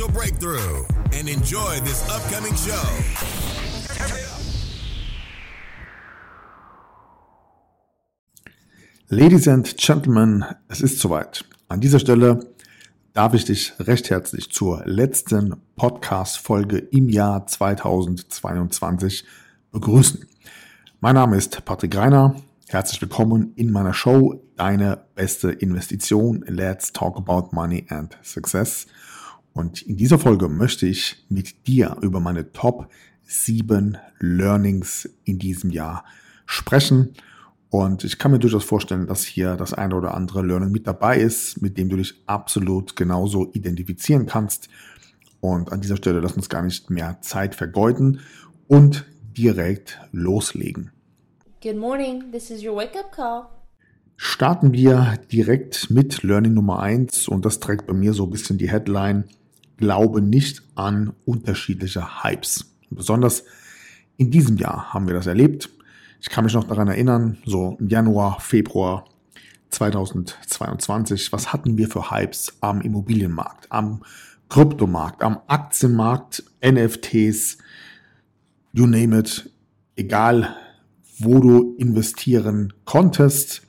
breakthrough and enjoy this upcoming show. Ladies and Gentlemen, es ist soweit. An dieser Stelle darf ich dich recht herzlich zur letzten Podcast-Folge im Jahr 2022 begrüßen. Mein Name ist Patrick Reiner. Herzlich willkommen in meiner Show Deine beste Investition. Let's talk about money and success. Und in dieser Folge möchte ich mit dir über meine Top 7 Learnings in diesem Jahr sprechen. Und ich kann mir durchaus vorstellen, dass hier das eine oder andere Learning mit dabei ist, mit dem du dich absolut genauso identifizieren kannst. Und an dieser Stelle lass uns gar nicht mehr Zeit vergeuden und direkt loslegen. Good morning, this is your wake up call. Starten wir direkt mit Learning Nummer 1 und das trägt bei mir so ein bisschen die Headline glaube nicht an unterschiedliche Hypes. Besonders in diesem Jahr haben wir das erlebt. Ich kann mich noch daran erinnern, so im Januar, Februar 2022, was hatten wir für Hypes am Immobilienmarkt, am Kryptomarkt, am Aktienmarkt, NFTs, you name it, egal wo du investieren konntest,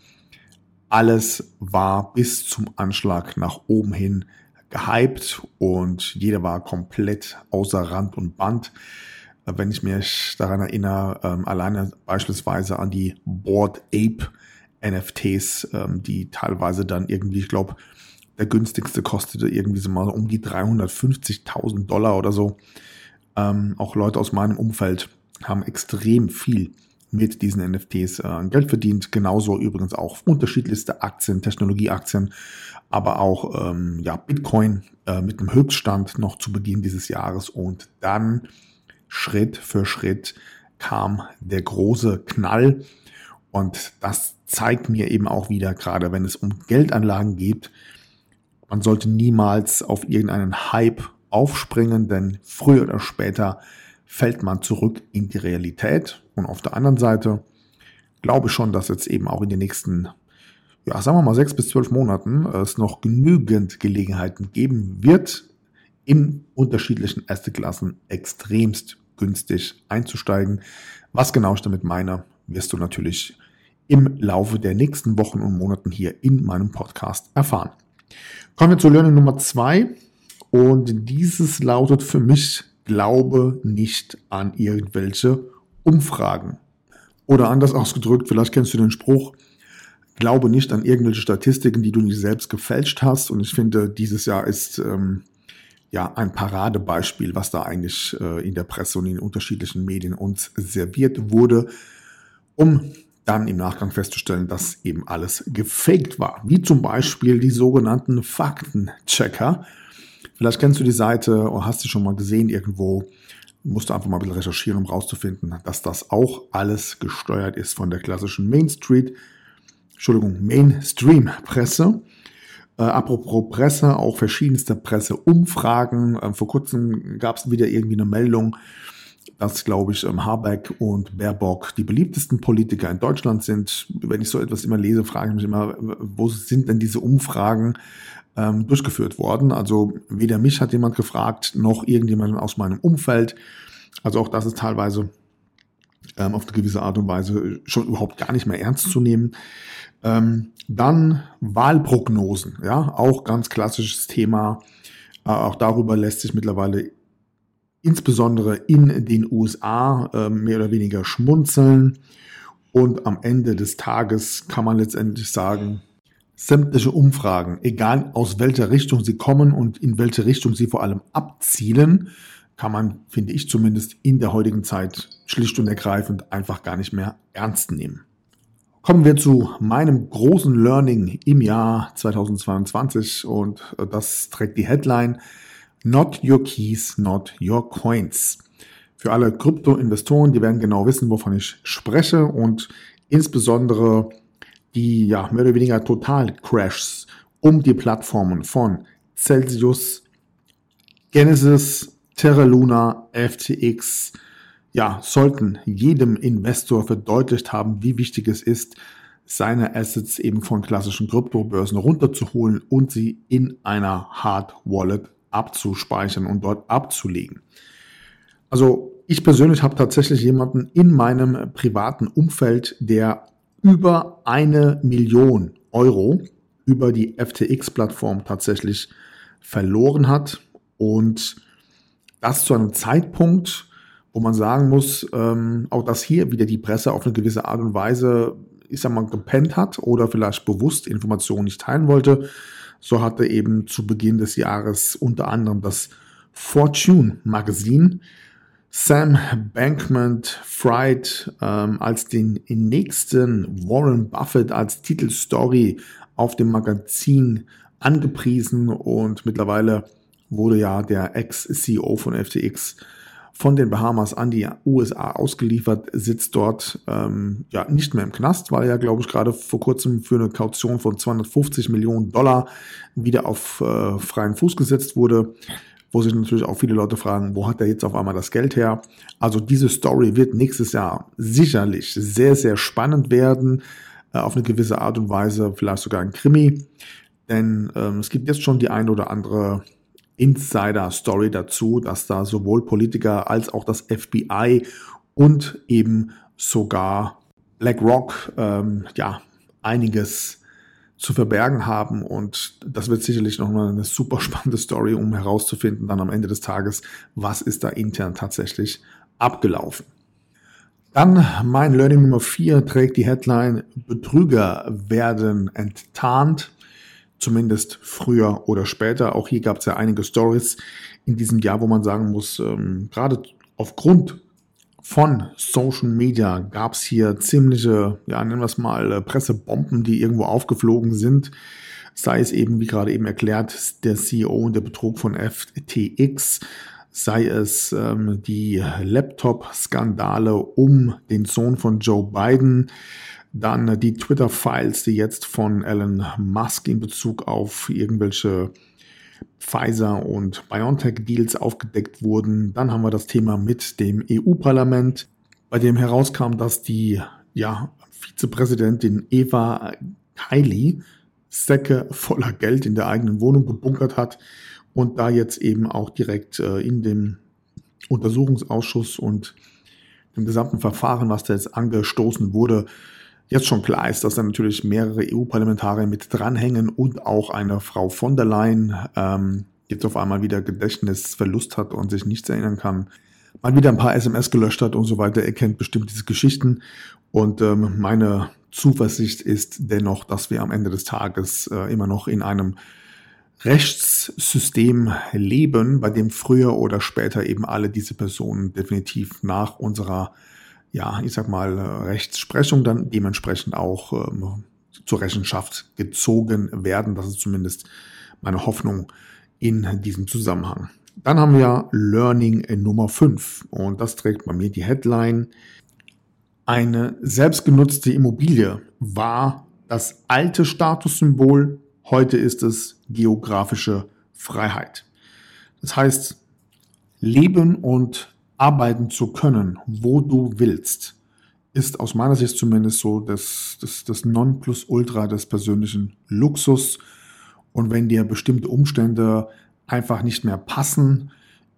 alles war bis zum Anschlag nach oben hin gehypt und jeder war komplett außer Rand und Band. Wenn ich mich daran erinnere, ähm, alleine beispielsweise an die Board Ape NFTs, ähm, die teilweise dann irgendwie, ich glaube, der günstigste kostete irgendwie so mal um die 350.000 Dollar oder so. Ähm, auch Leute aus meinem Umfeld haben extrem viel mit diesen NFTs äh, Geld verdient. Genauso übrigens auch unterschiedlichste Aktien, Technologieaktien aber auch ähm, ja, Bitcoin äh, mit einem Höchststand noch zu Beginn dieses Jahres und dann Schritt für Schritt kam der große Knall und das zeigt mir eben auch wieder, gerade wenn es um Geldanlagen geht, man sollte niemals auf irgendeinen Hype aufspringen, denn früher oder später fällt man zurück in die Realität. Und auf der anderen Seite glaube ich schon, dass jetzt eben auch in den nächsten ja, sagen wir mal sechs bis zwölf Monaten es noch genügend Gelegenheiten geben wird, in unterschiedlichen Assetklassen extremst günstig einzusteigen. Was genau ich damit meine, wirst du natürlich im Laufe der nächsten Wochen und Monaten hier in meinem Podcast erfahren. Kommen wir zu Learning Nummer zwei. Und dieses lautet für mich, glaube nicht an irgendwelche Umfragen. Oder anders ausgedrückt, vielleicht kennst du den Spruch, glaube nicht an irgendwelche Statistiken, die du nicht selbst gefälscht hast. Und ich finde, dieses Jahr ist ähm, ja ein Paradebeispiel, was da eigentlich äh, in der Presse und in unterschiedlichen Medien uns serviert wurde, um dann im Nachgang festzustellen, dass eben alles gefaked war. Wie zum Beispiel die sogenannten Faktenchecker. Vielleicht kennst du die Seite oder hast sie schon mal gesehen irgendwo. Musst du einfach mal ein bisschen recherchieren, um rauszufinden, dass das auch alles gesteuert ist von der klassischen Main Street Entschuldigung, Mainstream-Presse. Äh, apropos Presse, auch verschiedenste Presseumfragen. Äh, vor kurzem gab es wieder irgendwie eine Meldung, dass, glaube ich, ähm, Habeck und Baerbock die beliebtesten Politiker in Deutschland sind. Wenn ich so etwas immer lese, frage ich mich immer, wo sind denn diese Umfragen ähm, durchgeführt worden? Also weder mich hat jemand gefragt, noch irgendjemand aus meinem Umfeld. Also auch das ist teilweise ähm, auf eine gewisse Art und Weise schon überhaupt gar nicht mehr ernst zu nehmen. Ähm, dann Wahlprognosen, ja, auch ganz klassisches Thema. Äh, auch darüber lässt sich mittlerweile insbesondere in den USA äh, mehr oder weniger schmunzeln. Und am Ende des Tages kann man letztendlich sagen, sämtliche Umfragen, egal aus welcher Richtung sie kommen und in welche Richtung sie vor allem abzielen, kann man, finde ich zumindest, in der heutigen Zeit schlicht und ergreifend einfach gar nicht mehr ernst nehmen. Kommen wir zu meinem großen Learning im Jahr 2022 und äh, das trägt die Headline Not Your Keys, Not Your Coins. Für alle Krypto-Investoren, die werden genau wissen, wovon ich spreche und insbesondere die ja mehr oder weniger Total-Crashs um die Plattformen von Celsius, Genesis, Terra Luna, FTX, ja, sollten jedem Investor verdeutlicht haben, wie wichtig es ist, seine Assets eben von klassischen Kryptobörsen runterzuholen und sie in einer Hard Wallet abzuspeichern und dort abzulegen. Also ich persönlich habe tatsächlich jemanden in meinem privaten Umfeld, der über eine Million Euro über die FTX-Plattform tatsächlich verloren hat. Und das zu einem Zeitpunkt, wo man sagen muss, ähm, auch dass hier wieder die Presse auf eine gewisse Art und Weise, ich sag mal, gepennt hat oder vielleicht bewusst Informationen nicht teilen wollte. So hatte eben zu Beginn des Jahres unter anderem das Fortune Magazin Sam Bankman-Fried ähm, als den nächsten Warren Buffett als Titelstory auf dem Magazin angepriesen. Und mittlerweile wurde ja der Ex-CEO von FTX von den Bahamas an die USA ausgeliefert, sitzt dort ähm, ja nicht mehr im Knast, weil er, glaube ich, gerade vor kurzem für eine Kaution von 250 Millionen Dollar wieder auf äh, freien Fuß gesetzt wurde wo sich natürlich auch viele Leute fragen, wo hat er jetzt auf einmal das Geld her? Also diese Story wird nächstes Jahr sicherlich sehr, sehr spannend werden, äh, auf eine gewisse Art und Weise, vielleicht sogar ein Krimi. Denn ähm, es gibt jetzt schon die ein oder andere Insider-Story dazu, dass da sowohl Politiker als auch das FBI und eben sogar BlackRock ähm, ja einiges zu verbergen haben. Und das wird sicherlich noch mal eine super spannende Story, um herauszufinden dann am Ende des Tages, was ist da intern tatsächlich abgelaufen. Dann mein Learning Nummer 4 trägt die Headline Betrüger werden enttarnt. Zumindest früher oder später. Auch hier gab es ja einige Stories in diesem Jahr, wo man sagen muss, ähm, gerade aufgrund von Social Media gab es hier ziemliche, ja, nennen wir es mal, äh, Pressebomben, die irgendwo aufgeflogen sind. Sei es eben, wie gerade eben erklärt, der CEO und der Betrug von FTX, sei es ähm, die Laptop-Skandale um den Sohn von Joe Biden, dann die Twitter-Files, die jetzt von Elon Musk in Bezug auf irgendwelche Pfizer und BioNTech-Deals aufgedeckt wurden. Dann haben wir das Thema mit dem EU-Parlament, bei dem herauskam, dass die ja, Vizepräsidentin Eva Kaili Säcke voller Geld in der eigenen Wohnung gebunkert hat und da jetzt eben auch direkt äh, in dem Untersuchungsausschuss und dem gesamten Verfahren, was da jetzt angestoßen wurde, jetzt schon klar ist, dass da natürlich mehrere EU-Parlamentarier mit dranhängen und auch eine Frau von der Leyen ähm, jetzt auf einmal wieder Gedächtnisverlust hat und sich nichts erinnern kann, mal wieder ein paar SMS gelöscht hat und so weiter. Er kennt bestimmt diese Geschichten und ähm, meine Zuversicht ist dennoch, dass wir am Ende des Tages äh, immer noch in einem Rechtssystem leben, bei dem früher oder später eben alle diese Personen definitiv nach unserer ja, ich sag mal, Rechtsprechung dann dementsprechend auch ähm, zur Rechenschaft gezogen werden. Das ist zumindest meine Hoffnung in diesem Zusammenhang. Dann haben wir Learning Nummer 5 und das trägt bei mir die Headline. Eine selbstgenutzte Immobilie war das alte Statussymbol, heute ist es geografische Freiheit. Das heißt, Leben und arbeiten zu können, wo du willst, ist aus meiner Sicht zumindest so das, das, das Nonplusultra des persönlichen Luxus. Und wenn dir bestimmte Umstände einfach nicht mehr passen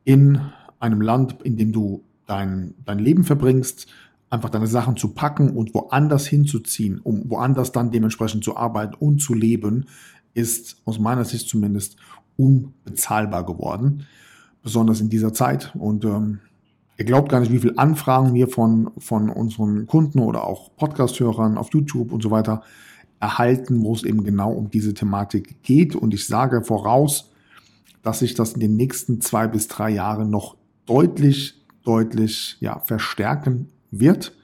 in einem Land, in dem du dein, dein Leben verbringst, einfach deine Sachen zu packen und woanders hinzuziehen, um woanders dann dementsprechend zu arbeiten und zu leben, ist aus meiner Sicht zumindest unbezahlbar geworden, besonders in dieser Zeit. Und ähm, Ihr glaubt gar nicht, wie viele Anfragen wir von, von unseren Kunden oder auch Podcast-Hörern auf YouTube und so weiter erhalten, wo es eben genau um diese Thematik geht. Und ich sage voraus, dass sich das in den nächsten zwei bis drei Jahren noch deutlich, deutlich ja, verstärken wird.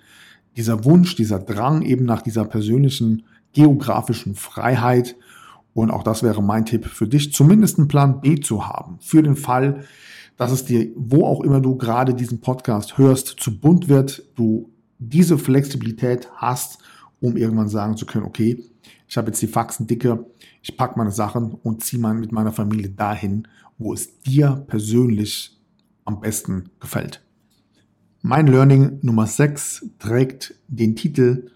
dieser Wunsch, dieser Drang eben nach dieser persönlichen geografischen Freiheit. Und auch das wäre mein Tipp für dich, zumindest einen Plan B zu haben. Für den Fall, dass es dir, wo auch immer du gerade diesen Podcast hörst, zu bunt wird, du diese Flexibilität hast, um irgendwann sagen zu können, okay, ich habe jetzt die Faxen dicke, ich packe meine Sachen und ziehe mal mit meiner Familie dahin, wo es dir persönlich am besten gefällt. Mein Learning Nummer 6 trägt den Titel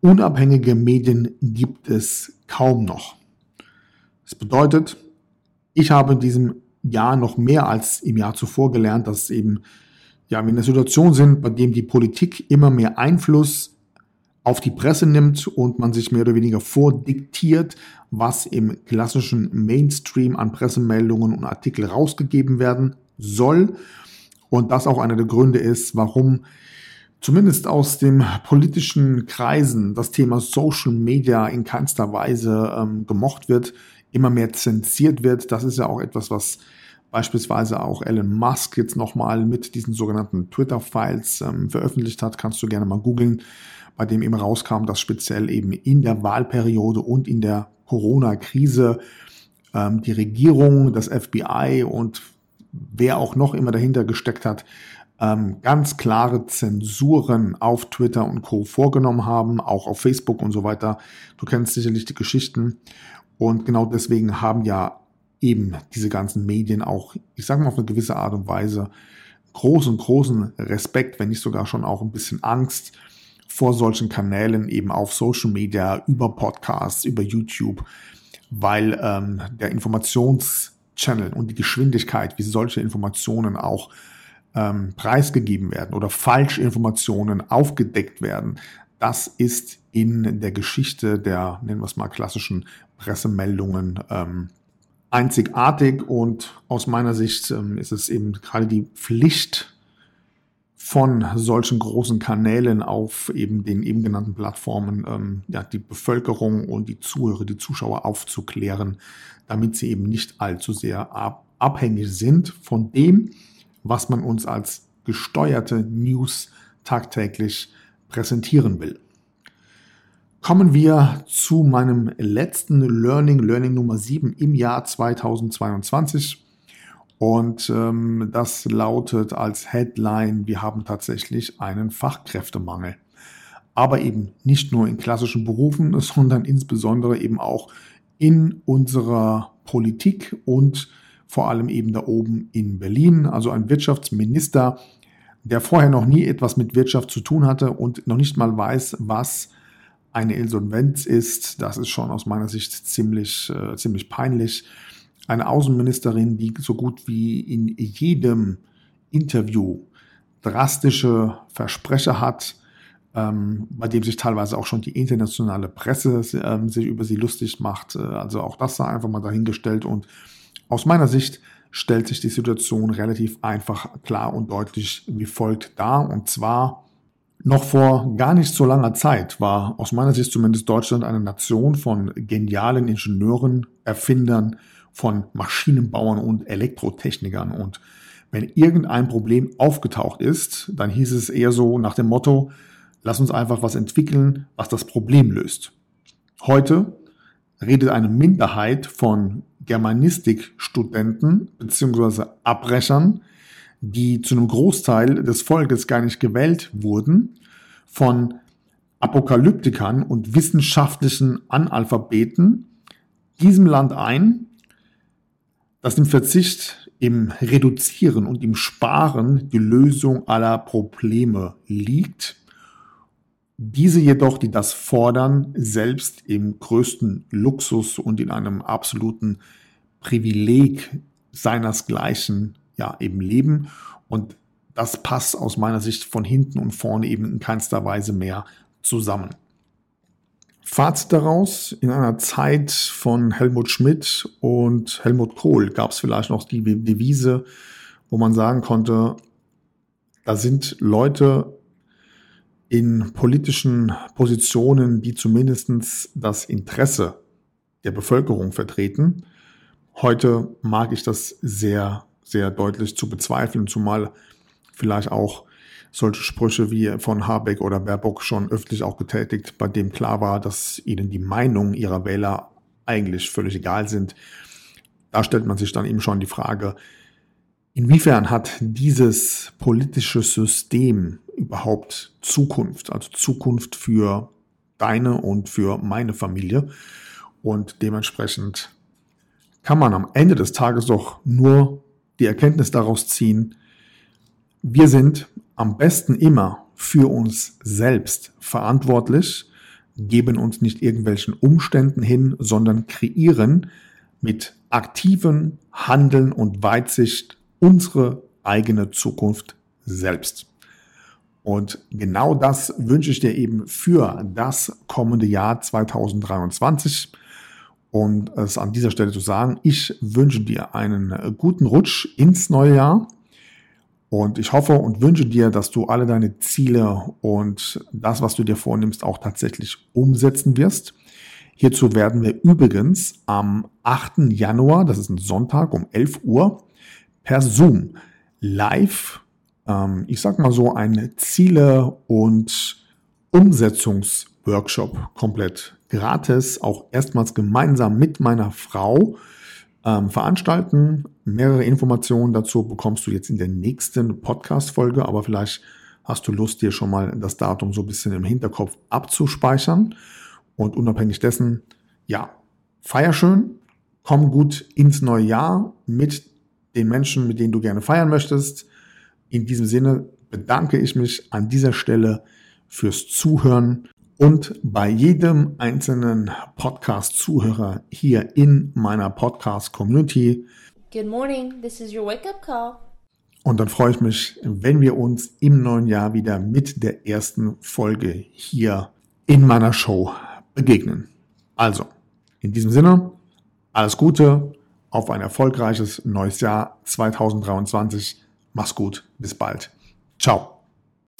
Unabhängige Medien gibt es kaum noch. Das bedeutet, ich habe in diesem Jahr noch mehr als im Jahr zuvor gelernt, dass eben, ja, wir in einer Situation sind, bei dem die Politik immer mehr Einfluss auf die Presse nimmt und man sich mehr oder weniger vordiktiert, was im klassischen Mainstream an Pressemeldungen und Artikel rausgegeben werden soll. Und das auch einer der Gründe ist, warum zumindest aus den politischen Kreisen das Thema Social Media in keinster Weise ähm, gemocht wird, immer mehr zensiert wird. Das ist ja auch etwas, was beispielsweise auch Elon Musk jetzt nochmal mit diesen sogenannten Twitter-Files ähm, veröffentlicht hat. Kannst du gerne mal googeln, bei dem eben rauskam, dass speziell eben in der Wahlperiode und in der Corona-Krise ähm, die Regierung, das FBI und wer auch noch immer dahinter gesteckt hat, ähm, ganz klare Zensuren auf Twitter und Co. vorgenommen haben, auch auf Facebook und so weiter. Du kennst sicherlich die Geschichten. Und genau deswegen haben ja eben diese ganzen Medien auch, ich sage mal auf eine gewisse Art und Weise, großen, großen Respekt, wenn nicht sogar schon auch ein bisschen Angst vor solchen Kanälen eben auf Social Media, über Podcasts, über YouTube, weil ähm, der Informations- Channel und die Geschwindigkeit, wie solche Informationen auch ähm, preisgegeben werden oder Falschinformationen aufgedeckt werden, das ist in der Geschichte der, nennen wir es mal, klassischen Pressemeldungen ähm, einzigartig und aus meiner Sicht ähm, ist es eben gerade die Pflicht von solchen großen Kanälen auf eben den eben genannten Plattformen ähm, ja, die Bevölkerung und die Zuhörer, die Zuschauer aufzuklären, damit sie eben nicht allzu sehr ab abhängig sind von dem, was man uns als gesteuerte News tagtäglich präsentieren will. Kommen wir zu meinem letzten Learning, Learning Nummer 7 im Jahr 2022. Und ähm, das lautet als Headline, wir haben tatsächlich einen Fachkräftemangel. Aber eben nicht nur in klassischen Berufen, sondern insbesondere eben auch in unserer Politik und vor allem eben da oben in Berlin. Also ein Wirtschaftsminister, der vorher noch nie etwas mit Wirtschaft zu tun hatte und noch nicht mal weiß, was eine Insolvenz ist. Das ist schon aus meiner Sicht ziemlich, äh, ziemlich peinlich eine Außenministerin, die so gut wie in jedem Interview drastische Versprecher hat, ähm, bei dem sich teilweise auch schon die internationale Presse ähm, sich über sie lustig macht. Äh, also auch das sei einfach mal dahingestellt. Und aus meiner Sicht stellt sich die Situation relativ einfach, klar und deutlich wie folgt dar. Und zwar noch vor gar nicht so langer Zeit war aus meiner Sicht zumindest Deutschland eine Nation von genialen Ingenieuren, Erfindern, von Maschinenbauern und Elektrotechnikern. Und wenn irgendein Problem aufgetaucht ist, dann hieß es eher so nach dem Motto, lass uns einfach was entwickeln, was das Problem löst. Heute redet eine Minderheit von Germanistikstudenten bzw. Abbrechern, die zu einem Großteil des Volkes gar nicht gewählt wurden, von Apokalyptikern und wissenschaftlichen Analphabeten diesem Land ein, dass im Verzicht, im Reduzieren und im Sparen die Lösung aller Probleme liegt. Diese jedoch, die das fordern, selbst im größten Luxus und in einem absoluten Privileg seinersgleichen ja eben leben. Und das passt aus meiner Sicht von hinten und vorne eben in keinster Weise mehr zusammen. Fazit daraus, in einer Zeit von Helmut Schmidt und Helmut Kohl gab es vielleicht noch die Devise, wo man sagen konnte, da sind Leute in politischen Positionen, die zumindest das Interesse der Bevölkerung vertreten. Heute mag ich das sehr, sehr deutlich zu bezweifeln, zumal vielleicht auch solche Sprüche wie von Habeck oder Baerbock schon öffentlich auch getätigt, bei dem klar war, dass ihnen die Meinungen ihrer Wähler eigentlich völlig egal sind. Da stellt man sich dann eben schon die Frage, inwiefern hat dieses politische System überhaupt Zukunft, also Zukunft für deine und für meine Familie. Und dementsprechend kann man am Ende des Tages doch nur die Erkenntnis daraus ziehen, wir sind am besten immer für uns selbst verantwortlich, geben uns nicht irgendwelchen Umständen hin, sondern kreieren mit aktivem Handeln und Weitsicht unsere eigene Zukunft selbst. Und genau das wünsche ich dir eben für das kommende Jahr 2023. Und es an dieser Stelle zu sagen, ich wünsche dir einen guten Rutsch ins neue Jahr. Und ich hoffe und wünsche dir, dass du alle deine Ziele und das, was du dir vornimmst, auch tatsächlich umsetzen wirst. Hierzu werden wir übrigens am 8. Januar, das ist ein Sonntag um 11 Uhr, per Zoom live, ähm, ich sag mal so, ein Ziele- und Umsetzungsworkshop komplett gratis, auch erstmals gemeinsam mit meiner Frau ähm, veranstalten. Mehrere Informationen dazu bekommst du jetzt in der nächsten Podcast-Folge, aber vielleicht hast du Lust, dir schon mal das Datum so ein bisschen im Hinterkopf abzuspeichern. Und unabhängig dessen, ja, feier schön, komm gut ins neue Jahr mit den Menschen, mit denen du gerne feiern möchtest. In diesem Sinne bedanke ich mich an dieser Stelle fürs Zuhören und bei jedem einzelnen Podcast-Zuhörer hier in meiner Podcast-Community. Good morning, this is your wake-up call. Und dann freue ich mich, wenn wir uns im neuen Jahr wieder mit der ersten Folge hier in meiner Show begegnen. Also, in diesem Sinne, alles Gute, auf ein erfolgreiches neues Jahr 2023. Mach's gut, bis bald. Ciao.